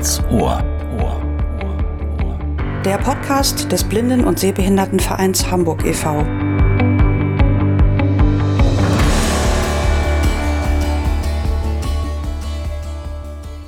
Ganz Ohr. Ohr. Der Podcast des Blinden- und Sehbehindertenvereins Hamburg e.V.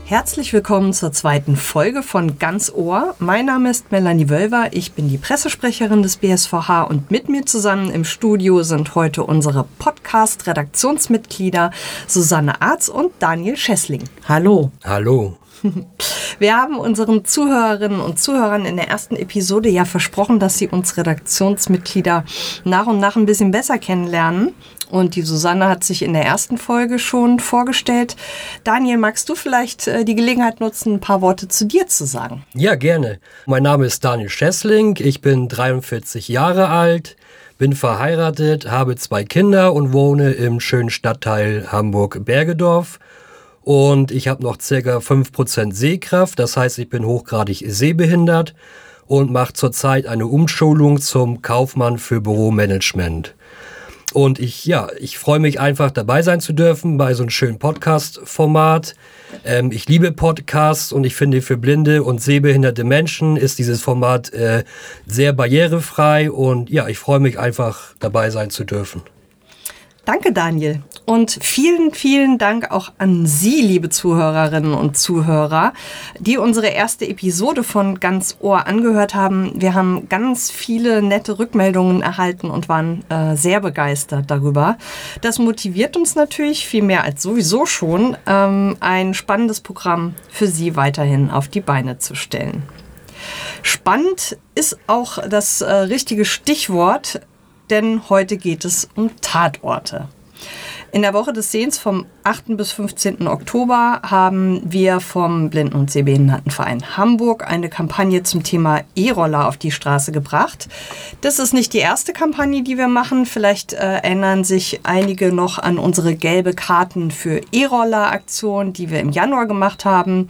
Herzlich willkommen zur zweiten Folge von Ganz Ohr. Mein Name ist Melanie Wölver, ich bin die Pressesprecherin des BSVH und mit mir zusammen im Studio sind heute unsere Podcast-Redaktionsmitglieder Susanne Arz und Daniel Schessling. Hallo. Hallo. Wir haben unseren Zuhörerinnen und Zuhörern in der ersten Episode ja versprochen, dass sie uns Redaktionsmitglieder nach und nach ein bisschen besser kennenlernen. Und die Susanne hat sich in der ersten Folge schon vorgestellt. Daniel, magst du vielleicht äh, die Gelegenheit nutzen, ein paar Worte zu dir zu sagen? Ja, gerne. Mein Name ist Daniel Schessling, ich bin 43 Jahre alt, bin verheiratet, habe zwei Kinder und wohne im schönen Stadtteil Hamburg-Bergedorf. Und ich habe noch circa 5% Sehkraft, das heißt, ich bin hochgradig sehbehindert und mache zurzeit eine Umschulung zum Kaufmann für Büromanagement. Und ich, ja, ich freue mich einfach dabei sein zu dürfen bei so einem schönen Podcast-Format. Ähm, ich liebe Podcasts und ich finde, für blinde und sehbehinderte Menschen ist dieses Format äh, sehr barrierefrei und ja, ich freue mich einfach dabei sein zu dürfen. Danke, Daniel. Und vielen, vielen Dank auch an Sie, liebe Zuhörerinnen und Zuhörer, die unsere erste Episode von Ganz Ohr angehört haben. Wir haben ganz viele nette Rückmeldungen erhalten und waren äh, sehr begeistert darüber. Das motiviert uns natürlich viel mehr als sowieso schon, ähm, ein spannendes Programm für Sie weiterhin auf die Beine zu stellen. Spannend ist auch das äh, richtige Stichwort denn heute geht es um Tatorte. In der Woche des Sehens vom 8. bis 15. Oktober haben wir vom Blinden- und Sehbehindertenverein Hamburg eine Kampagne zum Thema E-Roller auf die Straße gebracht. Das ist nicht die erste Kampagne, die wir machen. Vielleicht äh, erinnern sich einige noch an unsere gelbe Karten für E-Roller-Aktion, die wir im Januar gemacht haben.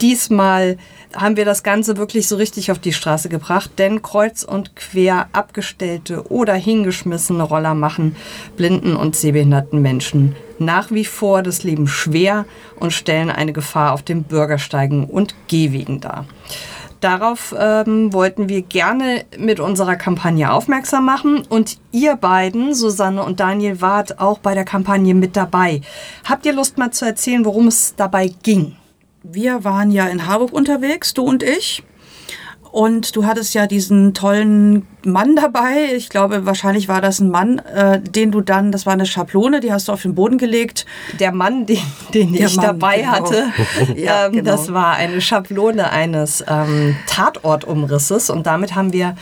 Diesmal haben wir das Ganze wirklich so richtig auf die Straße gebracht, denn kreuz und quer abgestellte oder hingeschmissene Roller machen blinden und sehbehinderten Menschen nach wie vor das Leben schwer und stellen eine Gefahr auf den Bürgersteigen und Gehwegen dar. Darauf ähm, wollten wir gerne mit unserer Kampagne aufmerksam machen und ihr beiden, Susanne und Daniel, wart auch bei der Kampagne mit dabei. Habt ihr Lust mal zu erzählen, worum es dabei ging? Wir waren ja in Harburg unterwegs, du und ich. Und du hattest ja diesen tollen Mann dabei. Ich glaube, wahrscheinlich war das ein Mann, äh, den du dann, das war eine Schablone, die hast du auf den Boden gelegt. Der Mann, den, den ich Mann, dabei genau. hatte, ja, ähm, genau. das war eine Schablone eines ähm, Tatortumrisses. Und damit haben wir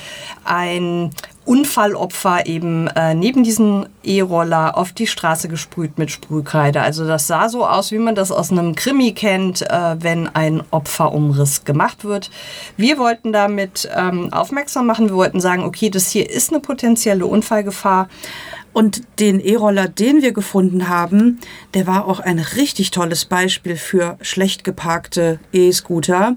ein Unfallopfer eben äh, neben diesem E-Roller auf die Straße gesprüht mit Sprühkreide. Also das sah so aus, wie man das aus einem Krimi kennt, äh, wenn ein Opferumriss gemacht wird. Wir wollten damit ähm, aufmerksam machen. Wir wollten sagen, okay, das hier ist eine potenzielle Unfallgefahr. Und den E-Roller, den wir gefunden haben, der war auch ein richtig tolles Beispiel für schlecht geparkte E-Scooter.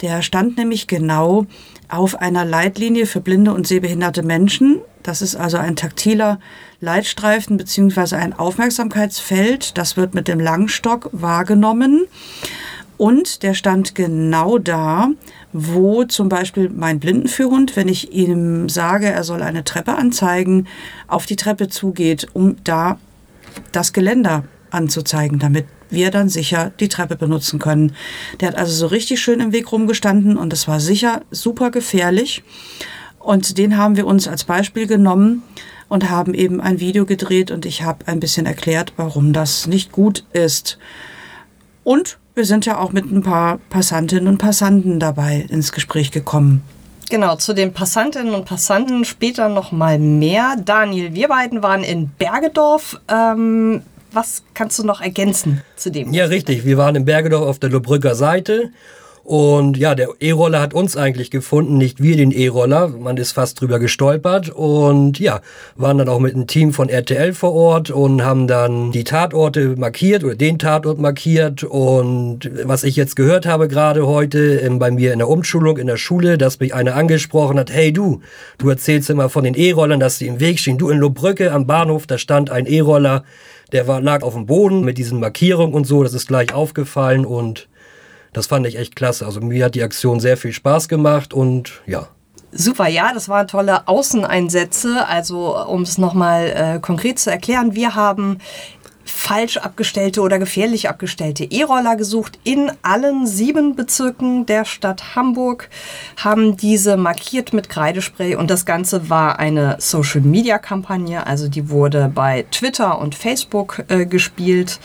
Der stand nämlich genau auf einer Leitlinie für blinde und sehbehinderte Menschen. Das ist also ein taktiler Leitstreifen beziehungsweise ein Aufmerksamkeitsfeld. Das wird mit dem Langstock wahrgenommen. Und der stand genau da, wo zum Beispiel mein Blindenführhund, wenn ich ihm sage, er soll eine Treppe anzeigen, auf die Treppe zugeht, um da das Geländer anzuzeigen, damit wir dann sicher die Treppe benutzen können. Der hat also so richtig schön im Weg rumgestanden und das war sicher super gefährlich. Und den haben wir uns als Beispiel genommen und haben eben ein Video gedreht und ich habe ein bisschen erklärt, warum das nicht gut ist. Und wir sind ja auch mit ein paar Passantinnen und Passanten dabei ins Gespräch gekommen. Genau, zu den Passantinnen und Passanten später noch mal mehr. Daniel, wir beiden waren in Bergedorf. Ähm, was kannst du noch ergänzen zu dem? Ja, richtig. Wir waren in Bergedorf auf der Lobrücker Seite und ja, der E-Roller hat uns eigentlich gefunden, nicht wir den E-Roller. Man ist fast drüber gestolpert und ja, waren dann auch mit einem Team von RTL vor Ort und haben dann die Tatorte markiert oder den Tatort markiert. Und was ich jetzt gehört habe gerade heute ähm, bei mir in der Umschulung in der Schule, dass mich einer angesprochen hat, hey du, du erzählst immer von den E-Rollern, dass sie im Weg stehen. Du in Lobrücke am Bahnhof, da stand ein E-Roller, der war, lag auf dem Boden mit diesen Markierungen und so, das ist gleich aufgefallen und das fand ich echt klasse. Also mir hat die Aktion sehr viel Spaß gemacht und ja. Super, ja, das waren tolle Außeneinsätze. Also um es nochmal äh, konkret zu erklären, wir haben falsch abgestellte oder gefährlich abgestellte E-Roller gesucht. In allen sieben Bezirken der Stadt Hamburg haben diese markiert mit Kreidespray und das Ganze war eine Social-Media-Kampagne. Also die wurde bei Twitter und Facebook äh, gespielt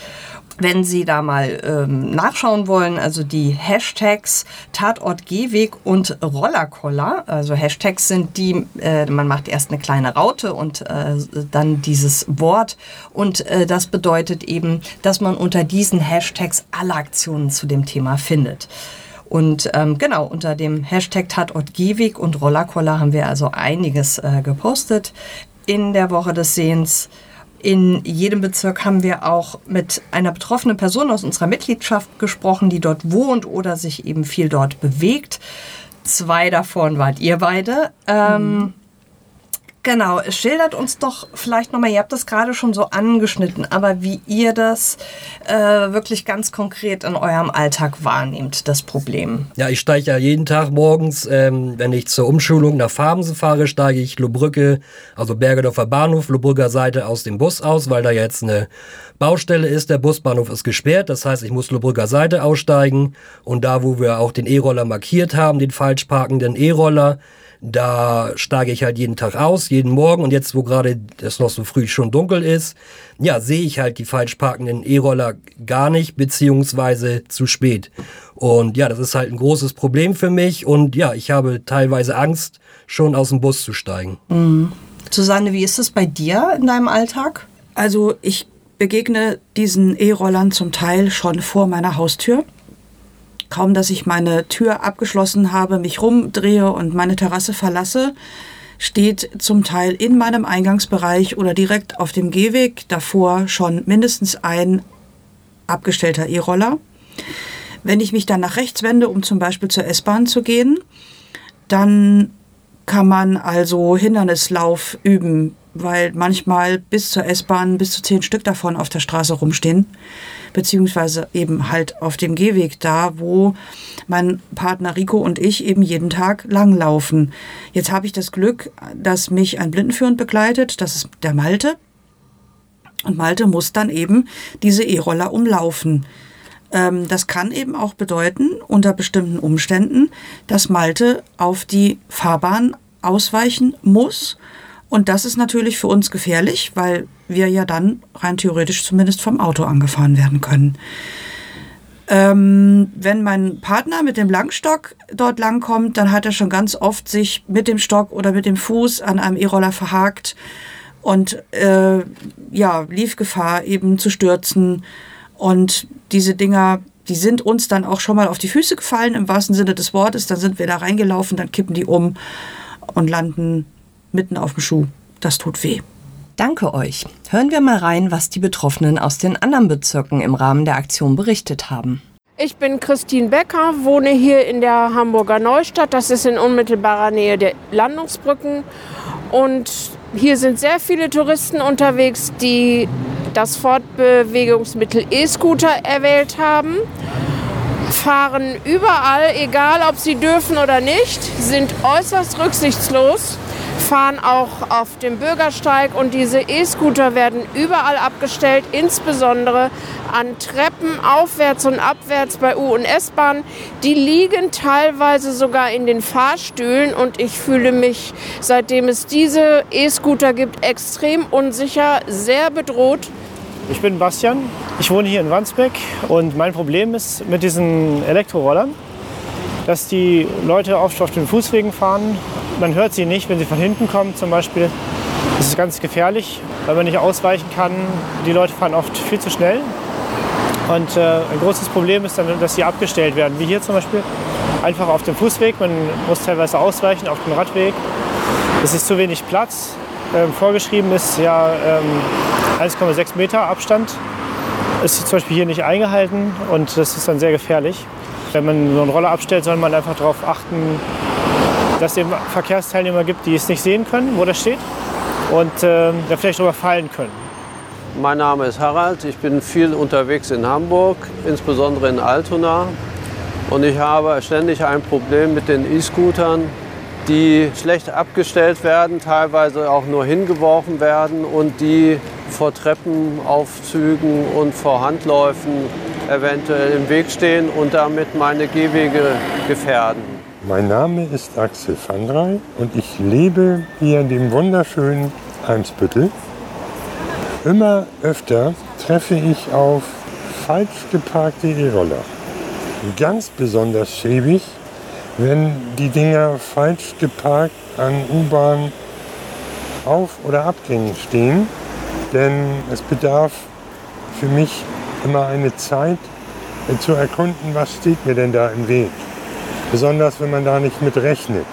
wenn Sie da mal ähm, nachschauen wollen, also die Hashtags Tatort Gehweg und Rollerkoller, also Hashtags sind die, äh, man macht erst eine kleine Raute und äh, dann dieses Wort und äh, das bedeutet eben, dass man unter diesen Hashtags alle Aktionen zu dem Thema findet. Und ähm, genau, unter dem Hashtag Tatort Gehweg und Rollerkoller haben wir also einiges äh, gepostet in der Woche des Sehens. In jedem Bezirk haben wir auch mit einer betroffenen Person aus unserer Mitgliedschaft gesprochen, die dort wohnt oder sich eben viel dort bewegt. Zwei davon wart ihr beide. Ähm, mhm. Genau, schildert uns doch vielleicht nochmal, ihr habt das gerade schon so angeschnitten, aber wie ihr das äh, wirklich ganz konkret in eurem Alltag wahrnehmt, das Problem. Ja, ich steige ja jeden Tag morgens, ähm, wenn ich zur Umschulung nach Farmsen fahre, steige ich Lobrücke, also Bergedorfer Bahnhof, Lobrücker Seite aus dem Bus aus, weil da jetzt eine Baustelle ist. Der Busbahnhof ist gesperrt, das heißt, ich muss Lobrücker Seite aussteigen und da, wo wir auch den E-Roller markiert haben, den falsch parkenden E-Roller, da steige ich halt jeden Tag aus, jeden Morgen. Und jetzt, wo gerade es noch so früh schon dunkel ist, ja, sehe ich halt die falsch parkenden E-Roller gar nicht, beziehungsweise zu spät. Und ja, das ist halt ein großes Problem für mich. Und ja, ich habe teilweise Angst, schon aus dem Bus zu steigen. Mhm. Susanne, wie ist es bei dir in deinem Alltag? Also ich begegne diesen E-Rollern zum Teil schon vor meiner Haustür. Kaum, dass ich meine Tür abgeschlossen habe, mich rumdrehe und meine Terrasse verlasse, steht zum Teil in meinem Eingangsbereich oder direkt auf dem Gehweg davor schon mindestens ein abgestellter E-Roller. Wenn ich mich dann nach rechts wende, um zum Beispiel zur S-Bahn zu gehen, dann kann man also Hindernislauf üben, weil manchmal bis zur S-Bahn bis zu zehn Stück davon auf der Straße rumstehen beziehungsweise eben halt auf dem Gehweg da, wo mein Partner Rico und ich eben jeden Tag langlaufen. Jetzt habe ich das Glück, dass mich ein Blindenführend begleitet, das ist der Malte. Und Malte muss dann eben diese E-Roller umlaufen. Ähm, das kann eben auch bedeuten, unter bestimmten Umständen, dass Malte auf die Fahrbahn ausweichen muss und das ist natürlich für uns gefährlich, weil wir ja dann rein theoretisch zumindest vom Auto angefahren werden können. Ähm, wenn mein Partner mit dem Langstock dort langkommt, dann hat er schon ganz oft sich mit dem Stock oder mit dem Fuß an einem E-Roller verhakt und äh, ja, lief Gefahr eben zu stürzen. Und diese Dinger, die sind uns dann auch schon mal auf die Füße gefallen, im wahrsten Sinne des Wortes. Dann sind wir da reingelaufen, dann kippen die um und landen mitten auf dem Schuh. Das tut weh. Danke euch. Hören wir mal rein, was die Betroffenen aus den anderen Bezirken im Rahmen der Aktion berichtet haben. Ich bin Christine Becker, wohne hier in der Hamburger Neustadt. Das ist in unmittelbarer Nähe der Landungsbrücken. Und hier sind sehr viele Touristen unterwegs, die das Fortbewegungsmittel E-Scooter erwählt haben. Fahren überall, egal ob sie dürfen oder nicht, sind äußerst rücksichtslos fahren auch auf dem Bürgersteig und diese E-Scooter werden überall abgestellt, insbesondere an Treppen aufwärts und abwärts bei U- und S-Bahn. Die liegen teilweise sogar in den Fahrstühlen und ich fühle mich, seitdem es diese E-Scooter gibt, extrem unsicher, sehr bedroht. Ich bin Bastian, ich wohne hier in Wandsbeck und mein Problem ist mit diesen Elektrorollern dass die Leute oft auf den Fußwegen fahren. Man hört sie nicht, wenn sie von hinten kommen zum Beispiel. Das ist ganz gefährlich, weil man nicht ausweichen kann. Die Leute fahren oft viel zu schnell. Und äh, ein großes Problem ist dann, dass sie abgestellt werden, wie hier zum Beispiel. Einfach auf dem Fußweg, man muss teilweise ausweichen auf dem Radweg. Es ist zu wenig Platz. Ähm, vorgeschrieben ist ja ähm, 1,6 Meter Abstand. Ist zum Beispiel hier nicht eingehalten und das ist dann sehr gefährlich. Wenn man so einen Roller abstellt, soll man einfach darauf achten, dass es eben Verkehrsteilnehmer gibt, die es nicht sehen können, wo das steht und äh, da vielleicht drüber fallen können. Mein Name ist Harald, ich bin viel unterwegs in Hamburg, insbesondere in Altona. Und ich habe ständig ein Problem mit den E-Scootern, die schlecht abgestellt werden, teilweise auch nur hingeworfen werden und die vor Treppenaufzügen und vor Handläufen eventuell im Weg stehen und damit meine Gehwege gefährden. Mein Name ist Axel van Drey und ich lebe hier in dem wunderschönen Eimsbüttel. Immer öfter treffe ich auf falsch geparkte E-Roller. Ganz besonders schäbig, wenn die Dinger falsch geparkt an U-Bahn Auf- oder Abgängen stehen. Denn es bedarf für mich immer eine Zeit äh, zu erkunden, was steht mir denn da im Weg. Besonders wenn man da nicht mit rechnet.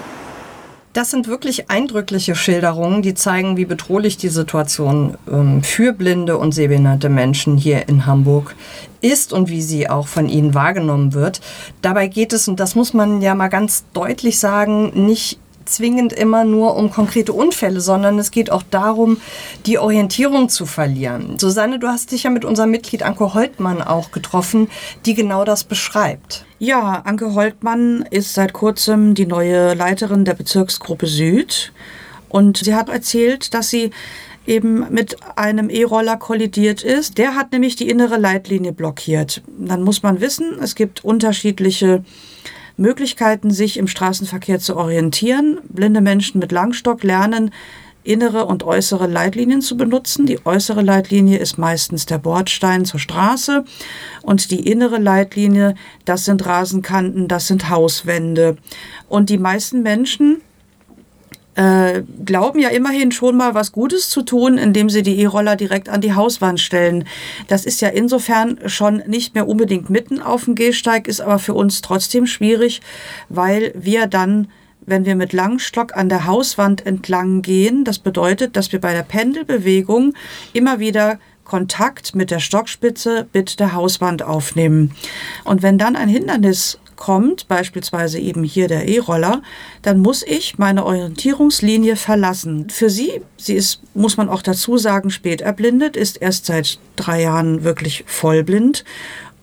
Das sind wirklich eindrückliche Schilderungen, die zeigen, wie bedrohlich die Situation ähm, für blinde und sehbehinderte Menschen hier in Hamburg ist und wie sie auch von ihnen wahrgenommen wird. Dabei geht es, und das muss man ja mal ganz deutlich sagen, nicht zwingend immer nur um konkrete Unfälle, sondern es geht auch darum, die Orientierung zu verlieren. Susanne, du hast dich ja mit unserem Mitglied Anke Holtmann auch getroffen, die genau das beschreibt. Ja, Anke Holtmann ist seit kurzem die neue Leiterin der Bezirksgruppe Süd und sie hat erzählt, dass sie eben mit einem E-Roller kollidiert ist. Der hat nämlich die innere Leitlinie blockiert. Dann muss man wissen, es gibt unterschiedliche Möglichkeiten, sich im Straßenverkehr zu orientieren. Blinde Menschen mit Langstock lernen, innere und äußere Leitlinien zu benutzen. Die äußere Leitlinie ist meistens der Bordstein zur Straße und die innere Leitlinie, das sind Rasenkanten, das sind Hauswände. Und die meisten Menschen äh, glauben ja immerhin schon mal was Gutes zu tun, indem sie die E-Roller direkt an die Hauswand stellen. Das ist ja insofern schon nicht mehr unbedingt mitten auf dem Gehsteig, ist aber für uns trotzdem schwierig, weil wir dann wenn wir mit Langstock an der Hauswand entlang gehen, das bedeutet, dass wir bei der Pendelbewegung immer wieder Kontakt mit der Stockspitze, mit der Hauswand aufnehmen. Und wenn dann ein Hindernis kommt, beispielsweise eben hier der E-Roller, dann muss ich meine Orientierungslinie verlassen. Für sie, sie ist, muss man auch dazu sagen, spät erblindet, ist erst seit drei Jahren wirklich vollblind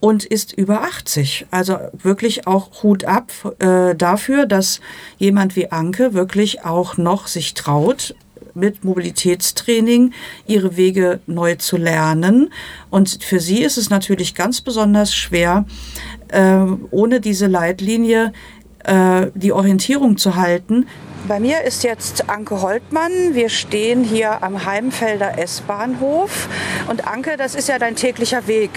und ist über 80. Also wirklich auch Hut ab äh, dafür, dass jemand wie Anke wirklich auch noch sich traut, mit Mobilitätstraining ihre Wege neu zu lernen. Und für sie ist es natürlich ganz besonders schwer, äh, ohne diese Leitlinie äh, die Orientierung zu halten. Bei mir ist jetzt Anke Holtmann. Wir stehen hier am Heimfelder S-Bahnhof. Und Anke, das ist ja dein täglicher Weg.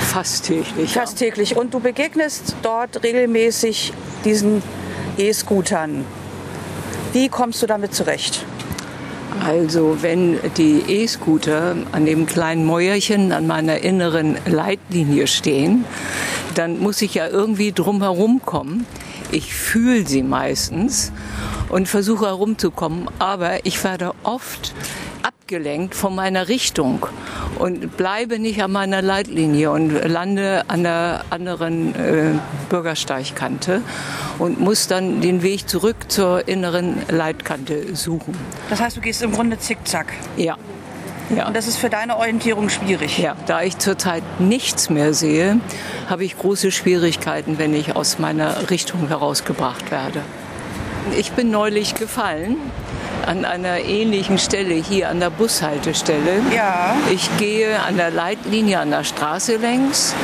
Fast täglich. Fast täglich. Und du begegnest dort regelmäßig diesen E-Scootern. Wie kommst du damit zurecht? Also wenn die E-Scooter an dem kleinen Mäuerchen an meiner inneren Leitlinie stehen, dann muss ich ja irgendwie drumherum kommen. Ich fühle sie meistens und versuche herumzukommen, aber ich werde oft abgelenkt von meiner Richtung und bleibe nicht an meiner Leitlinie und lande an der anderen äh, Bürgersteigkante und muss dann den Weg zurück zur inneren Leitkante suchen. Das heißt, du gehst im Grunde zickzack. Ja. Ja. Und das ist für deine Orientierung schwierig. Ja, da ich zurzeit nichts mehr sehe, habe ich große Schwierigkeiten, wenn ich aus meiner Richtung herausgebracht werde. Ich bin neulich gefallen an einer ähnlichen Stelle hier an der Bushaltestelle. Ja. Ich gehe an der Leitlinie an der Straße längs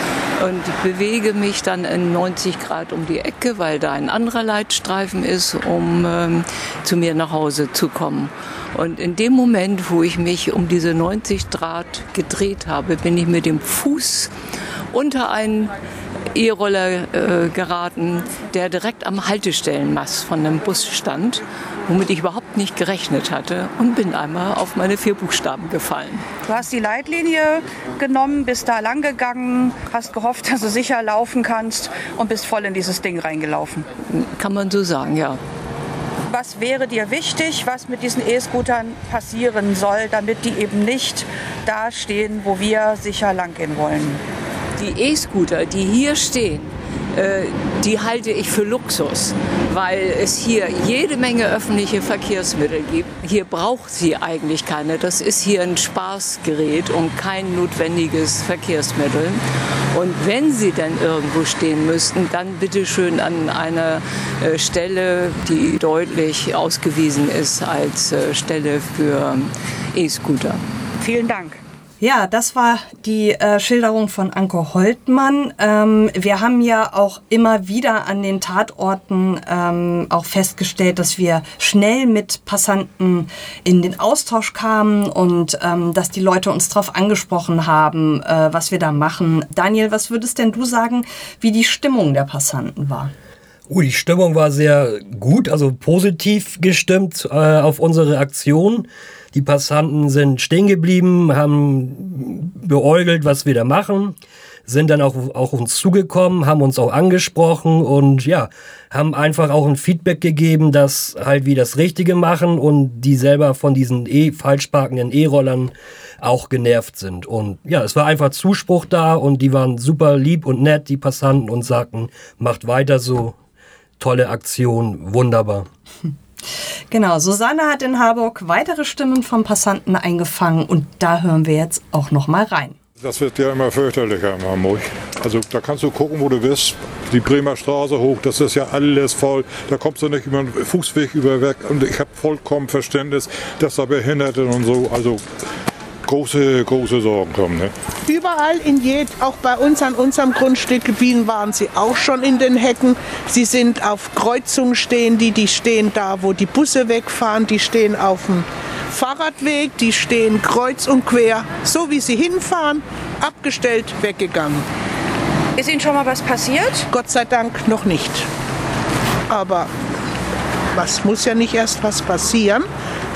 und bewege mich dann in 90 Grad um die Ecke, weil da ein anderer Leitstreifen ist, um ähm, zu mir nach Hause zu kommen. Und in dem Moment, wo ich mich um diese 90 Grad gedreht habe, bin ich mit dem Fuß unter einen E-Roller äh, geraten, der direkt am Haltestellenmast von einem Bus stand, womit ich überhaupt nicht gerechnet hatte und bin einmal auf meine vier Buchstaben gefallen. Du hast die Leitlinie genommen, bist da lang gegangen, hast gehofft, dass du sicher laufen kannst und bist voll in dieses Ding reingelaufen. Kann man so sagen, ja. Was wäre dir wichtig, was mit diesen E-Scootern passieren soll, damit die eben nicht da stehen, wo wir sicher lang gehen wollen? Die E-Scooter, die hier stehen, die halte ich für Luxus, weil es hier jede Menge öffentliche Verkehrsmittel gibt. Hier braucht sie eigentlich keine. Das ist hier ein Spaßgerät und kein notwendiges Verkehrsmittel. Und wenn sie dann irgendwo stehen müssten, dann bitte schön an einer äh, Stelle, die deutlich ausgewiesen ist als äh, Stelle für E-Scooter. Vielen Dank. Ja, das war die äh, Schilderung von Anko Holtmann. Ähm, wir haben ja auch immer wieder an den Tatorten ähm, auch festgestellt, dass wir schnell mit Passanten in den Austausch kamen und ähm, dass die Leute uns darauf angesprochen haben, äh, was wir da machen. Daniel, was würdest denn du sagen, wie die Stimmung der Passanten war? Uh, die Stimmung war sehr gut, also positiv gestimmt äh, auf unsere Aktion. Die Passanten sind stehen geblieben, haben beäugelt, was wir da machen, sind dann auch auf uns zugekommen, haben uns auch angesprochen und ja, haben einfach auch ein Feedback gegeben, dass halt wir das Richtige machen und die selber von diesen e falsch parkenden E-Rollern auch genervt sind. Und ja, es war einfach Zuspruch da und die waren super lieb und nett, die Passanten, und sagten, macht weiter so, tolle Aktion, wunderbar. Genau, Susanne hat in Harburg weitere Stimmen von Passanten eingefangen und da hören wir jetzt auch noch mal rein. Das wird ja immer fürchterlicher in Hamburg. Also da kannst du gucken, wo du bist. Die Bremer Straße hoch, das ist ja alles voll. Da kommst du nicht über den Fußweg über weg. Und ich habe vollkommen Verständnis, dass da Behinderte und so. Also große, große Sorgen kommen. Ne? Überall in jed, auch bei uns an unserem Grundstück Bienen waren sie auch schon in den Hecken. Sie sind auf Kreuzungen stehen, die, die stehen da, wo die Busse wegfahren, die stehen auf dem Fahrradweg, die stehen kreuz und quer, so wie sie hinfahren, abgestellt, weggegangen. Ist Ihnen schon mal was passiert? Gott sei Dank noch nicht. Aber was muss ja nicht erst was passieren,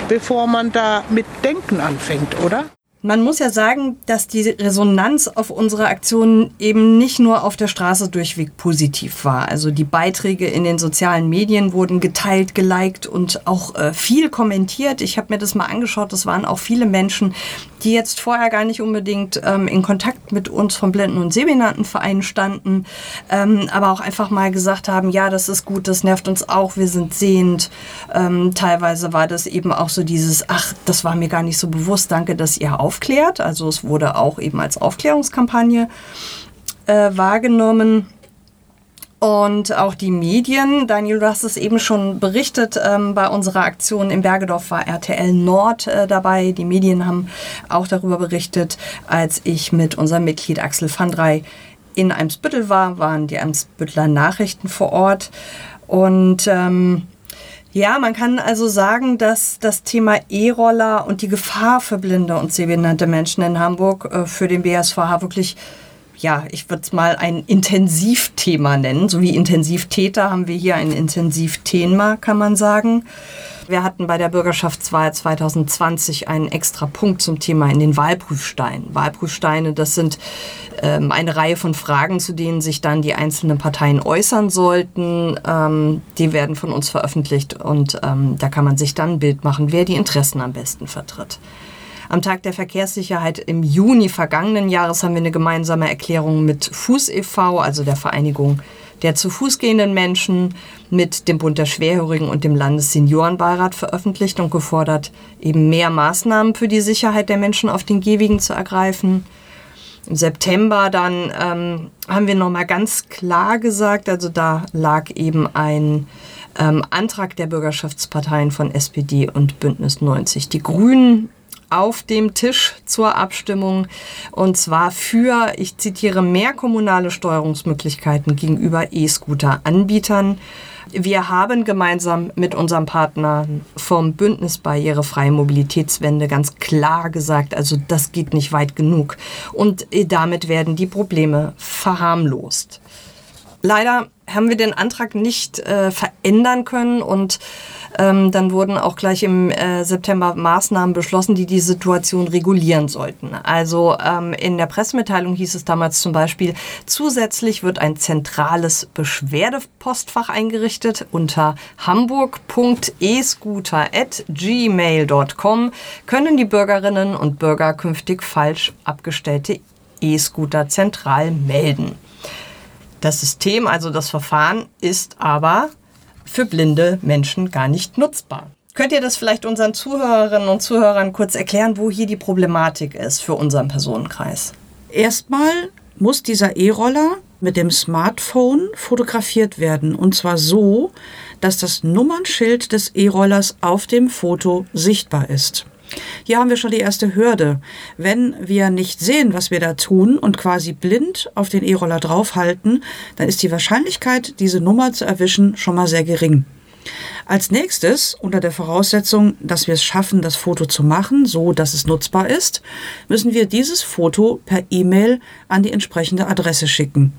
bevor man da mit Denken anfängt, oder? Man muss ja sagen, dass die Resonanz auf unsere Aktionen eben nicht nur auf der Straße durchweg positiv war. Also die Beiträge in den sozialen Medien wurden geteilt, geliked und auch äh, viel kommentiert. Ich habe mir das mal angeschaut. Das waren auch viele Menschen, die jetzt vorher gar nicht unbedingt ähm, in Kontakt mit uns vom Blinden- und Sehbehindertenverein standen, ähm, aber auch einfach mal gesagt haben, ja, das ist gut, das nervt uns auch, wir sind sehend. Ähm, teilweise war das eben auch so dieses, ach, das war mir gar nicht so bewusst, danke, dass ihr aufklärt. Also es wurde auch eben als Aufklärungskampagne äh, wahrgenommen. Und auch die Medien, Daniel, du hast es eben schon berichtet, ähm, bei unserer Aktion im Bergedorf war RTL Nord äh, dabei. Die Medien haben auch darüber berichtet. Als ich mit unserem Mitglied Axel van Drey in Eimsbüttel war, waren die Eimsbüttler Nachrichten vor Ort. Und ähm, ja, man kann also sagen, dass das Thema E-Roller und die Gefahr für blinde und sehbehinderte Menschen in Hamburg äh, für den BSVH wirklich ja, ich würde es mal ein Intensivthema nennen. So wie Intensivtäter haben wir hier ein Intensivthema, kann man sagen. Wir hatten bei der Bürgerschaftswahl 2020 einen extra Punkt zum Thema in den Wahlprüfsteinen. Wahlprüfsteine, das sind ähm, eine Reihe von Fragen, zu denen sich dann die einzelnen Parteien äußern sollten. Ähm, die werden von uns veröffentlicht und ähm, da kann man sich dann ein Bild machen, wer die Interessen am besten vertritt. Am Tag der Verkehrssicherheit im Juni vergangenen Jahres haben wir eine gemeinsame Erklärung mit Fuß e.V., also der Vereinigung der zu Fuß gehenden Menschen, mit dem Bund der Schwerhörigen und dem Landesseniorenbeirat veröffentlicht und gefordert, eben mehr Maßnahmen für die Sicherheit der Menschen auf den Gehwegen zu ergreifen. Im September dann ähm, haben wir nochmal ganz klar gesagt, also da lag eben ein ähm, Antrag der Bürgerschaftsparteien von SPD und Bündnis 90 Die Grünen auf dem Tisch zur Abstimmung und zwar für, ich zitiere, mehr kommunale Steuerungsmöglichkeiten gegenüber E-Scooter-Anbietern. Wir haben gemeinsam mit unserem Partner vom Bündnis Barrierefreie Mobilitätswende ganz klar gesagt, also das geht nicht weit genug. Und damit werden die Probleme verharmlost. Leider haben wir den Antrag nicht äh, verändern können und ähm, dann wurden auch gleich im äh, September Maßnahmen beschlossen, die die Situation regulieren sollten. Also ähm, in der Pressemitteilung hieß es damals zum Beispiel, zusätzlich wird ein zentrales Beschwerdepostfach eingerichtet unter hamburg.escooter.gmail.com können die Bürgerinnen und Bürger künftig falsch abgestellte E-Scooter zentral melden. Das System, also das Verfahren, ist aber für blinde Menschen gar nicht nutzbar. Könnt ihr das vielleicht unseren Zuhörerinnen und Zuhörern kurz erklären, wo hier die Problematik ist für unseren Personenkreis? Erstmal muss dieser E-Roller mit dem Smartphone fotografiert werden. Und zwar so, dass das Nummernschild des E-Rollers auf dem Foto sichtbar ist. Hier haben wir schon die erste Hürde. Wenn wir nicht sehen, was wir da tun und quasi blind auf den E-Roller draufhalten, dann ist die Wahrscheinlichkeit, diese Nummer zu erwischen, schon mal sehr gering. Als nächstes, unter der Voraussetzung, dass wir es schaffen, das Foto zu machen, so dass es nutzbar ist, müssen wir dieses Foto per E-Mail an die entsprechende Adresse schicken.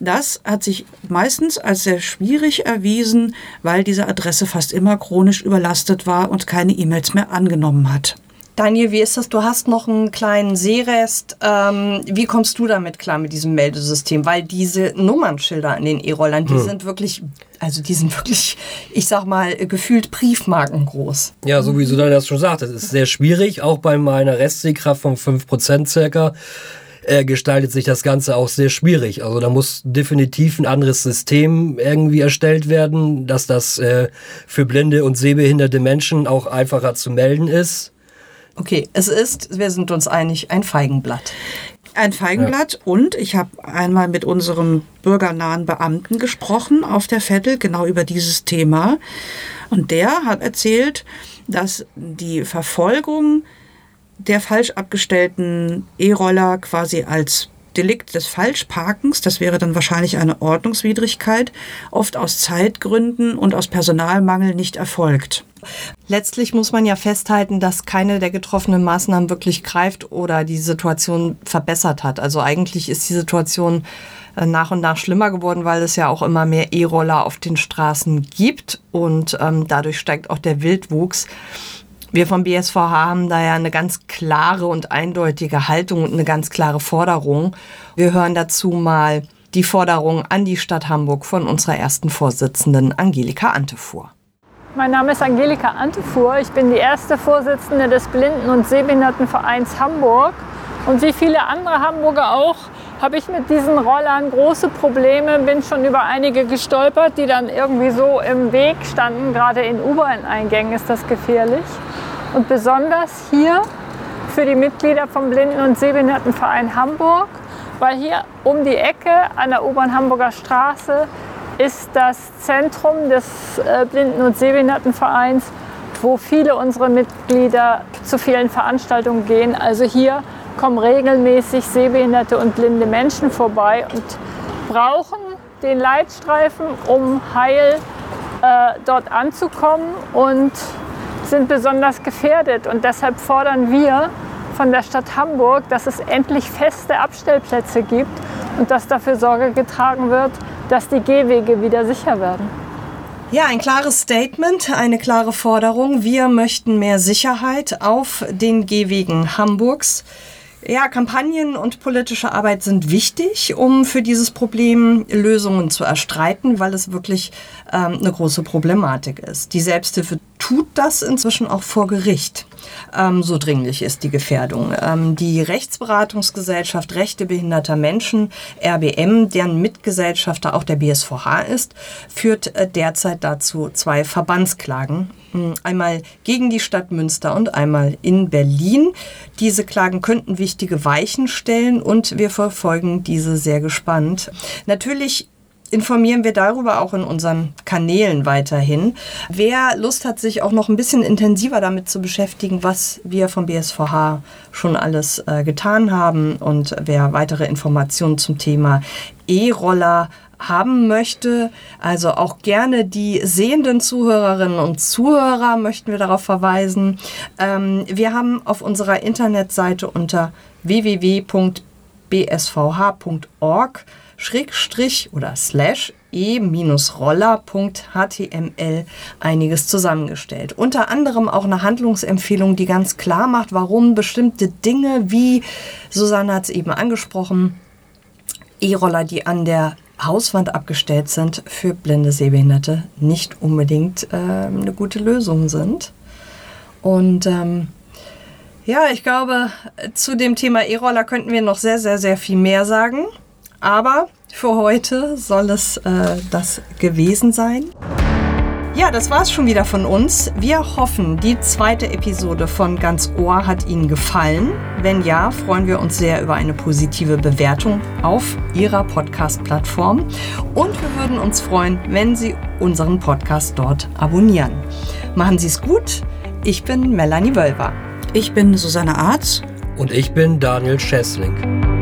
Das hat sich meistens als sehr schwierig erwiesen, weil diese Adresse fast immer chronisch überlastet war und keine E-Mails mehr angenommen hat. Daniel, wie ist das? Du hast noch einen kleinen Seerest. Ähm, wie kommst du damit klar mit diesem Meldesystem? Weil diese Nummernschilder an den E-Rollern, die hm. sind wirklich, also die sind wirklich, ich sag mal, gefühlt Briefmarken groß. Ja, so wie du das schon sagst, das ist sehr schwierig, auch bei meiner Restsehkraft von 5% circa äh, gestaltet sich das Ganze auch sehr schwierig. Also da muss definitiv ein anderes System irgendwie erstellt werden, dass das äh, für blinde und sehbehinderte Menschen auch einfacher zu melden ist. Okay, es ist, wir sind uns einig, ein Feigenblatt. Ein Feigenblatt ja. und ich habe einmal mit unserem bürgernahen Beamten gesprochen auf der Vettel genau über dieses Thema. Und der hat erzählt, dass die Verfolgung der falsch abgestellten E-Roller quasi als Delikt des Falschparkens, das wäre dann wahrscheinlich eine Ordnungswidrigkeit, oft aus Zeitgründen und aus Personalmangel nicht erfolgt. Letztlich muss man ja festhalten, dass keine der getroffenen Maßnahmen wirklich greift oder die Situation verbessert hat. Also eigentlich ist die Situation äh, nach und nach schlimmer geworden, weil es ja auch immer mehr E-Roller auf den Straßen gibt und ähm, dadurch steigt auch der Wildwuchs. Wir vom BSVH haben da ja eine ganz klare und eindeutige Haltung und eine ganz klare Forderung. Wir hören dazu mal die Forderung an die Stadt Hamburg von unserer ersten Vorsitzenden Angelika Antefuhr. Mein Name ist Angelika Antefuhr. Ich bin die erste Vorsitzende des Blinden- und Sehbehindertenvereins Hamburg. Und wie viele andere Hamburger auch habe ich mit diesen Rollern große Probleme, bin schon über einige gestolpert, die dann irgendwie so im Weg standen. Gerade in U-Bahn-Eingängen ist das gefährlich. Und besonders hier für die Mitglieder vom Blinden- und Sehbehindertenverein Hamburg, weil hier um die Ecke an der U-Bahn Hamburger Straße ist das Zentrum des äh, Blinden- und Sehbehindertenvereins, wo viele unserer Mitglieder zu vielen Veranstaltungen gehen. Also hier kommen regelmäßig sehbehinderte und blinde Menschen vorbei und brauchen den Leitstreifen, um heil äh, dort anzukommen. Und sind besonders gefährdet. Und deshalb fordern wir von der Stadt Hamburg, dass es endlich feste Abstellplätze gibt und dass dafür Sorge getragen wird, dass die Gehwege wieder sicher werden. Ja, ein klares Statement, eine klare Forderung. Wir möchten mehr Sicherheit auf den Gehwegen Hamburgs. Ja, Kampagnen und politische Arbeit sind wichtig, um für dieses Problem Lösungen zu erstreiten, weil es wirklich ähm, eine große Problematik ist. Die Selbsthilfe tut das inzwischen auch vor Gericht. Ähm, so dringlich ist die Gefährdung. Ähm, die Rechtsberatungsgesellschaft Rechte behinderter Menschen, RBM, deren Mitgesellschafter auch der BSVH ist, führt äh, derzeit dazu zwei Verbandsklagen einmal gegen die Stadt Münster und einmal in Berlin. Diese Klagen könnten wichtige Weichen stellen und wir verfolgen diese sehr gespannt. Natürlich informieren wir darüber auch in unseren Kanälen weiterhin. Wer Lust hat, sich auch noch ein bisschen intensiver damit zu beschäftigen, was wir vom BSVH schon alles äh, getan haben und wer weitere Informationen zum Thema E-Roller haben möchte, also auch gerne die sehenden Zuhörerinnen und Zuhörer möchten wir darauf verweisen. Ähm, wir haben auf unserer Internetseite unter www.bsvh.org Schrägstrich oder Slash e-roller.html einiges zusammengestellt. Unter anderem auch eine Handlungsempfehlung, die ganz klar macht, warum bestimmte Dinge, wie Susanne hat es eben angesprochen, E-Roller, die an der Hauswand abgestellt sind, für blinde Sehbehinderte nicht unbedingt äh, eine gute Lösung sind. Und ähm, ja, ich glaube, zu dem Thema E-Roller könnten wir noch sehr, sehr, sehr viel mehr sagen. Aber Für heute soll es äh, das gewesen sein. Ja, das war's schon wieder von uns. Wir hoffen, die zweite Episode von Ganz Ohr hat Ihnen gefallen. Wenn ja, freuen wir uns sehr über eine positive Bewertung auf Ihrer Podcast-Plattform. Und wir würden uns freuen, wenn Sie unseren Podcast dort abonnieren. Machen Sie es gut. Ich bin Melanie Wölver. Ich bin Susanne Arz. Und ich bin Daniel Schessling.